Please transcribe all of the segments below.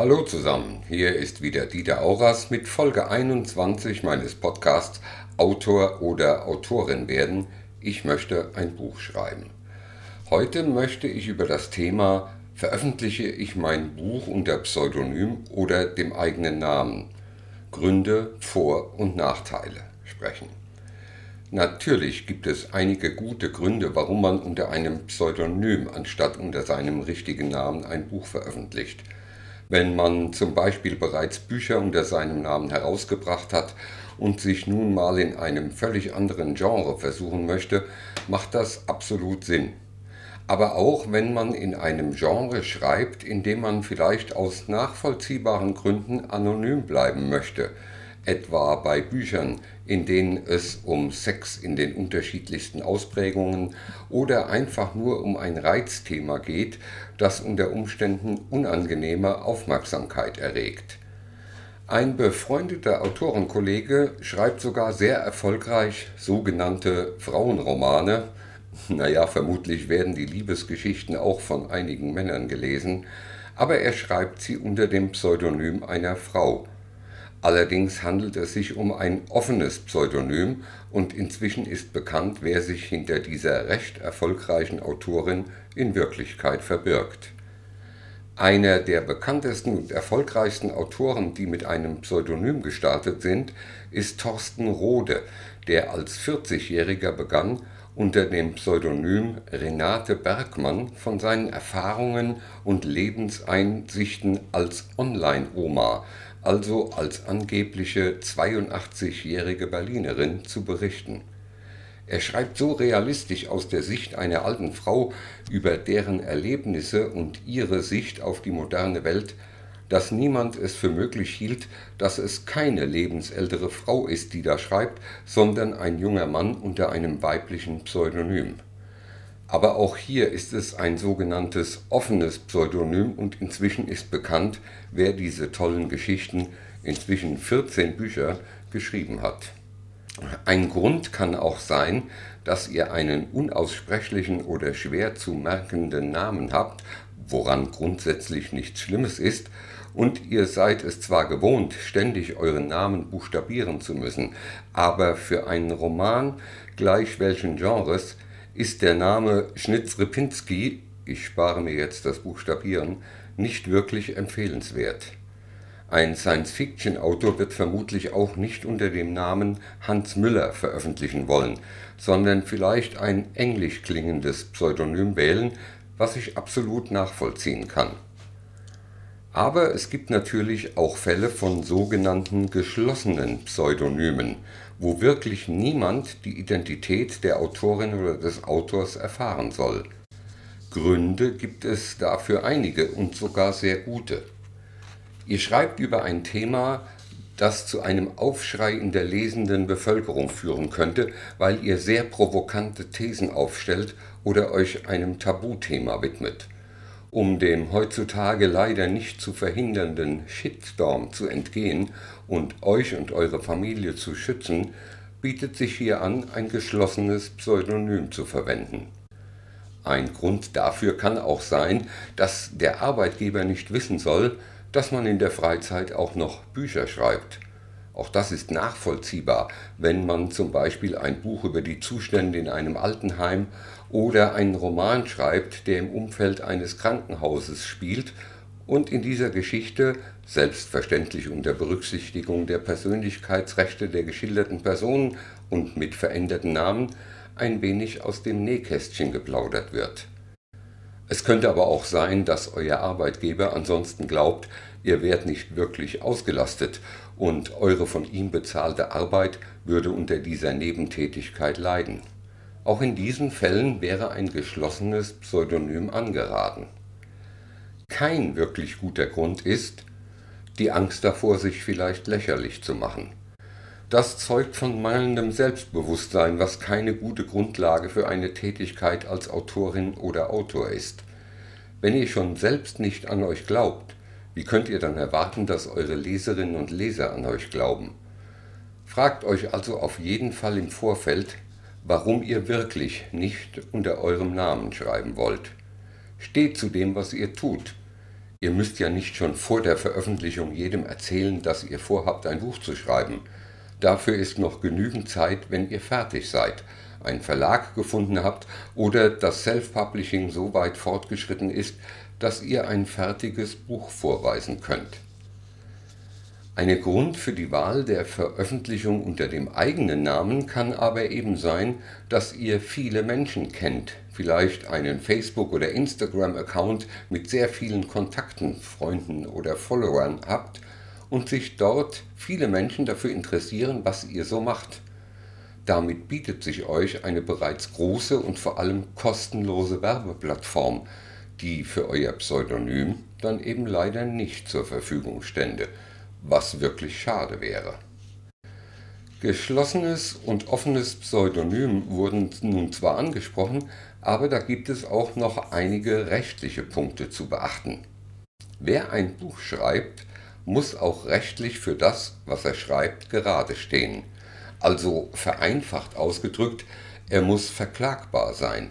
Hallo zusammen, hier ist wieder Dieter Auras mit Folge 21 meines Podcasts Autor oder Autorin werden. Ich möchte ein Buch schreiben. Heute möchte ich über das Thema Veröffentliche ich mein Buch unter Pseudonym oder dem eigenen Namen? Gründe, Vor- und Nachteile sprechen. Natürlich gibt es einige gute Gründe, warum man unter einem Pseudonym anstatt unter seinem richtigen Namen ein Buch veröffentlicht. Wenn man zum Beispiel bereits Bücher unter seinem Namen herausgebracht hat und sich nun mal in einem völlig anderen Genre versuchen möchte, macht das absolut Sinn. Aber auch wenn man in einem Genre schreibt, in dem man vielleicht aus nachvollziehbaren Gründen anonym bleiben möchte, etwa bei Büchern, in denen es um Sex in den unterschiedlichsten Ausprägungen oder einfach nur um ein Reizthema geht, das unter Umständen unangenehme Aufmerksamkeit erregt. Ein befreundeter Autorenkollege schreibt sogar sehr erfolgreich sogenannte Frauenromane, naja, vermutlich werden die Liebesgeschichten auch von einigen Männern gelesen, aber er schreibt sie unter dem Pseudonym einer Frau. Allerdings handelt es sich um ein offenes Pseudonym und inzwischen ist bekannt, wer sich hinter dieser recht erfolgreichen Autorin in Wirklichkeit verbirgt. Einer der bekanntesten und erfolgreichsten Autoren, die mit einem Pseudonym gestartet sind, ist Thorsten Rode, der als 40-Jähriger begann unter dem Pseudonym Renate Bergmann von seinen Erfahrungen und Lebenseinsichten als Online-Oma, also als angebliche 82-jährige Berlinerin, zu berichten. Er schreibt so realistisch aus der Sicht einer alten Frau über deren Erlebnisse und ihre Sicht auf die moderne Welt, dass niemand es für möglich hielt, dass es keine lebensältere Frau ist, die da schreibt, sondern ein junger Mann unter einem weiblichen Pseudonym. Aber auch hier ist es ein sogenanntes offenes Pseudonym und inzwischen ist bekannt, wer diese tollen Geschichten, inzwischen 14 Bücher, geschrieben hat. Ein Grund kann auch sein, dass ihr einen unaussprechlichen oder schwer zu merkenden Namen habt, woran grundsätzlich nichts Schlimmes ist, und ihr seid es zwar gewohnt, ständig euren Namen buchstabieren zu müssen, aber für einen Roman, gleich welchen Genres, ist der Name Schnitzrepinski, ich spare mir jetzt das Buchstabieren, nicht wirklich empfehlenswert. Ein Science-Fiction-Autor wird vermutlich auch nicht unter dem Namen Hans Müller veröffentlichen wollen, sondern vielleicht ein englisch klingendes Pseudonym wählen, was ich absolut nachvollziehen kann. Aber es gibt natürlich auch Fälle von sogenannten geschlossenen Pseudonymen, wo wirklich niemand die Identität der Autorin oder des Autors erfahren soll. Gründe gibt es dafür einige und sogar sehr gute. Ihr schreibt über ein Thema, das zu einem Aufschrei in der lesenden Bevölkerung führen könnte, weil ihr sehr provokante Thesen aufstellt oder euch einem Tabuthema widmet. Um dem heutzutage leider nicht zu verhindernden Shitstorm zu entgehen und euch und eure Familie zu schützen, bietet sich hier an, ein geschlossenes Pseudonym zu verwenden. Ein Grund dafür kann auch sein, dass der Arbeitgeber nicht wissen soll, dass man in der Freizeit auch noch Bücher schreibt. Auch das ist nachvollziehbar, wenn man zum Beispiel ein Buch über die Zustände in einem Altenheim oder einen Roman schreibt, der im Umfeld eines Krankenhauses spielt und in dieser Geschichte, selbstverständlich unter Berücksichtigung der Persönlichkeitsrechte der geschilderten Personen und mit veränderten Namen, ein wenig aus dem Nähkästchen geplaudert wird. Es könnte aber auch sein, dass euer Arbeitgeber ansonsten glaubt, ihr werdet nicht wirklich ausgelastet und eure von ihm bezahlte Arbeit würde unter dieser Nebentätigkeit leiden. Auch in diesen Fällen wäre ein geschlossenes Pseudonym angeraten. Kein wirklich guter Grund ist die Angst davor, sich vielleicht lächerlich zu machen. Das zeugt von mangelndem Selbstbewusstsein, was keine gute Grundlage für eine Tätigkeit als Autorin oder Autor ist. Wenn ihr schon selbst nicht an euch glaubt, wie könnt ihr dann erwarten, dass eure Leserinnen und Leser an euch glauben? Fragt euch also auf jeden Fall im Vorfeld, warum ihr wirklich nicht unter eurem Namen schreiben wollt. Steht zu dem, was ihr tut. Ihr müsst ja nicht schon vor der Veröffentlichung jedem erzählen, dass ihr vorhabt, ein Buch zu schreiben. Dafür ist noch genügend Zeit, wenn ihr fertig seid, einen Verlag gefunden habt oder das Self-Publishing so weit fortgeschritten ist, dass ihr ein fertiges Buch vorweisen könnt. Eine Grund für die Wahl der Veröffentlichung unter dem eigenen Namen kann aber eben sein, dass ihr viele Menschen kennt, vielleicht einen Facebook- oder Instagram-Account mit sehr vielen Kontakten, Freunden oder Followern habt und sich dort viele Menschen dafür interessieren, was ihr so macht. Damit bietet sich euch eine bereits große und vor allem kostenlose Werbeplattform, die für euer Pseudonym dann eben leider nicht zur Verfügung stände, was wirklich schade wäre. Geschlossenes und offenes Pseudonym wurden nun zwar angesprochen, aber da gibt es auch noch einige rechtliche Punkte zu beachten. Wer ein Buch schreibt, muss auch rechtlich für das, was er schreibt, gerade stehen. Also vereinfacht ausgedrückt, er muss verklagbar sein.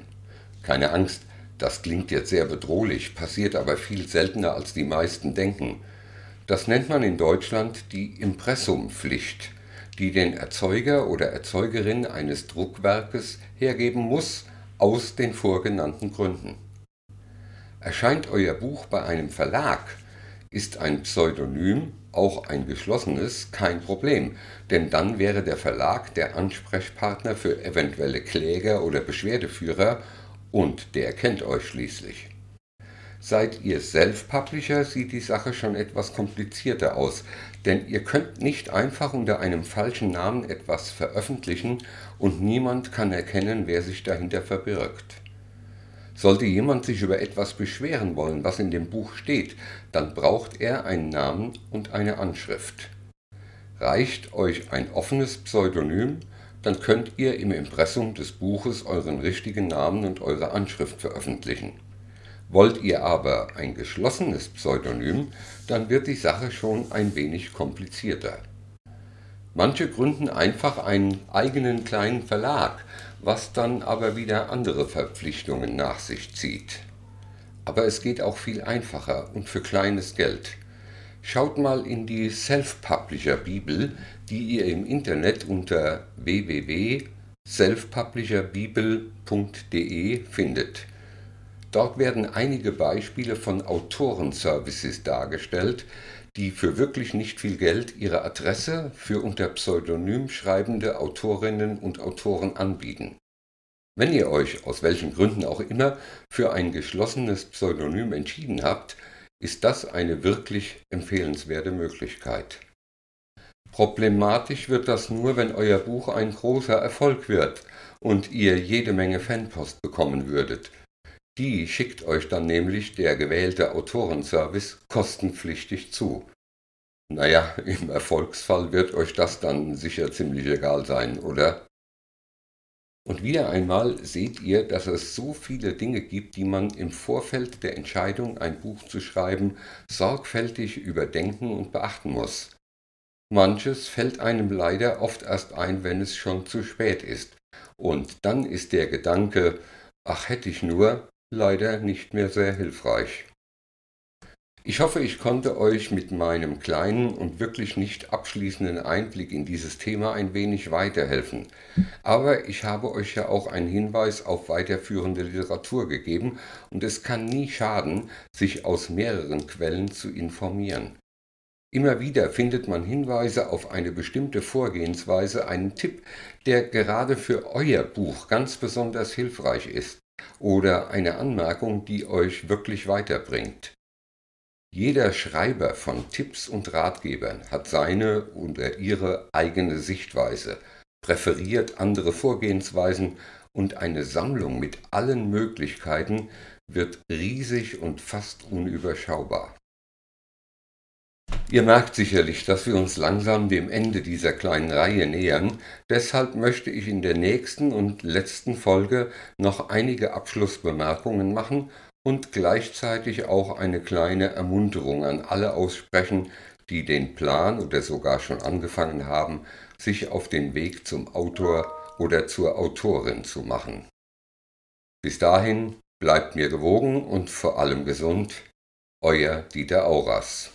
Keine Angst, das klingt jetzt sehr bedrohlich, passiert aber viel seltener als die meisten denken. Das nennt man in Deutschland die Impressumpflicht, die den Erzeuger oder Erzeugerin eines Druckwerkes hergeben muss, aus den vorgenannten Gründen. Erscheint euer Buch bei einem Verlag, ist ein Pseudonym, auch ein geschlossenes, kein Problem, denn dann wäre der Verlag der Ansprechpartner für eventuelle Kläger oder Beschwerdeführer und der kennt euch schließlich. Seid ihr Self-Publisher, sieht die Sache schon etwas komplizierter aus, denn ihr könnt nicht einfach unter einem falschen Namen etwas veröffentlichen und niemand kann erkennen, wer sich dahinter verbirgt. Sollte jemand sich über etwas beschweren wollen, was in dem Buch steht, dann braucht er einen Namen und eine Anschrift. Reicht euch ein offenes Pseudonym, dann könnt ihr im Impressum des Buches euren richtigen Namen und eure Anschrift veröffentlichen. Wollt ihr aber ein geschlossenes Pseudonym, dann wird die Sache schon ein wenig komplizierter. Manche gründen einfach einen eigenen kleinen Verlag, was dann aber wieder andere Verpflichtungen nach sich zieht. Aber es geht auch viel einfacher und für kleines Geld. Schaut mal in die Self-Publisher Bibel, die ihr im Internet unter www.selfpublisherbibel.de findet. Dort werden einige Beispiele von Autorenservices dargestellt, die für wirklich nicht viel Geld ihre Adresse für unter Pseudonym schreibende Autorinnen und Autoren anbieten. Wenn ihr euch aus welchen Gründen auch immer für ein geschlossenes Pseudonym entschieden habt, ist das eine wirklich empfehlenswerte Möglichkeit. Problematisch wird das nur, wenn euer Buch ein großer Erfolg wird und ihr jede Menge Fanpost bekommen würdet. Die schickt euch dann nämlich der gewählte Autorenservice kostenpflichtig zu. Naja, im Erfolgsfall wird euch das dann sicher ziemlich egal sein, oder? Und wieder einmal seht ihr, dass es so viele Dinge gibt, die man im Vorfeld der Entscheidung, ein Buch zu schreiben, sorgfältig überdenken und beachten muss. Manches fällt einem leider oft erst ein, wenn es schon zu spät ist. Und dann ist der Gedanke, ach hätte ich nur, leider nicht mehr sehr hilfreich. Ich hoffe, ich konnte euch mit meinem kleinen und wirklich nicht abschließenden Einblick in dieses Thema ein wenig weiterhelfen. Aber ich habe euch ja auch einen Hinweis auf weiterführende Literatur gegeben und es kann nie schaden, sich aus mehreren Quellen zu informieren. Immer wieder findet man Hinweise auf eine bestimmte Vorgehensweise, einen Tipp, der gerade für euer Buch ganz besonders hilfreich ist oder eine Anmerkung, die euch wirklich weiterbringt. Jeder Schreiber von Tipps und Ratgebern hat seine oder ihre eigene Sichtweise, präferiert andere Vorgehensweisen und eine Sammlung mit allen Möglichkeiten wird riesig und fast unüberschaubar. Ihr merkt sicherlich, dass wir uns langsam dem Ende dieser kleinen Reihe nähern. Deshalb möchte ich in der nächsten und letzten Folge noch einige Abschlussbemerkungen machen und gleichzeitig auch eine kleine Ermunterung an alle aussprechen, die den Plan oder sogar schon angefangen haben, sich auf den Weg zum Autor oder zur Autorin zu machen. Bis dahin bleibt mir gewogen und vor allem gesund. Euer Dieter Auras.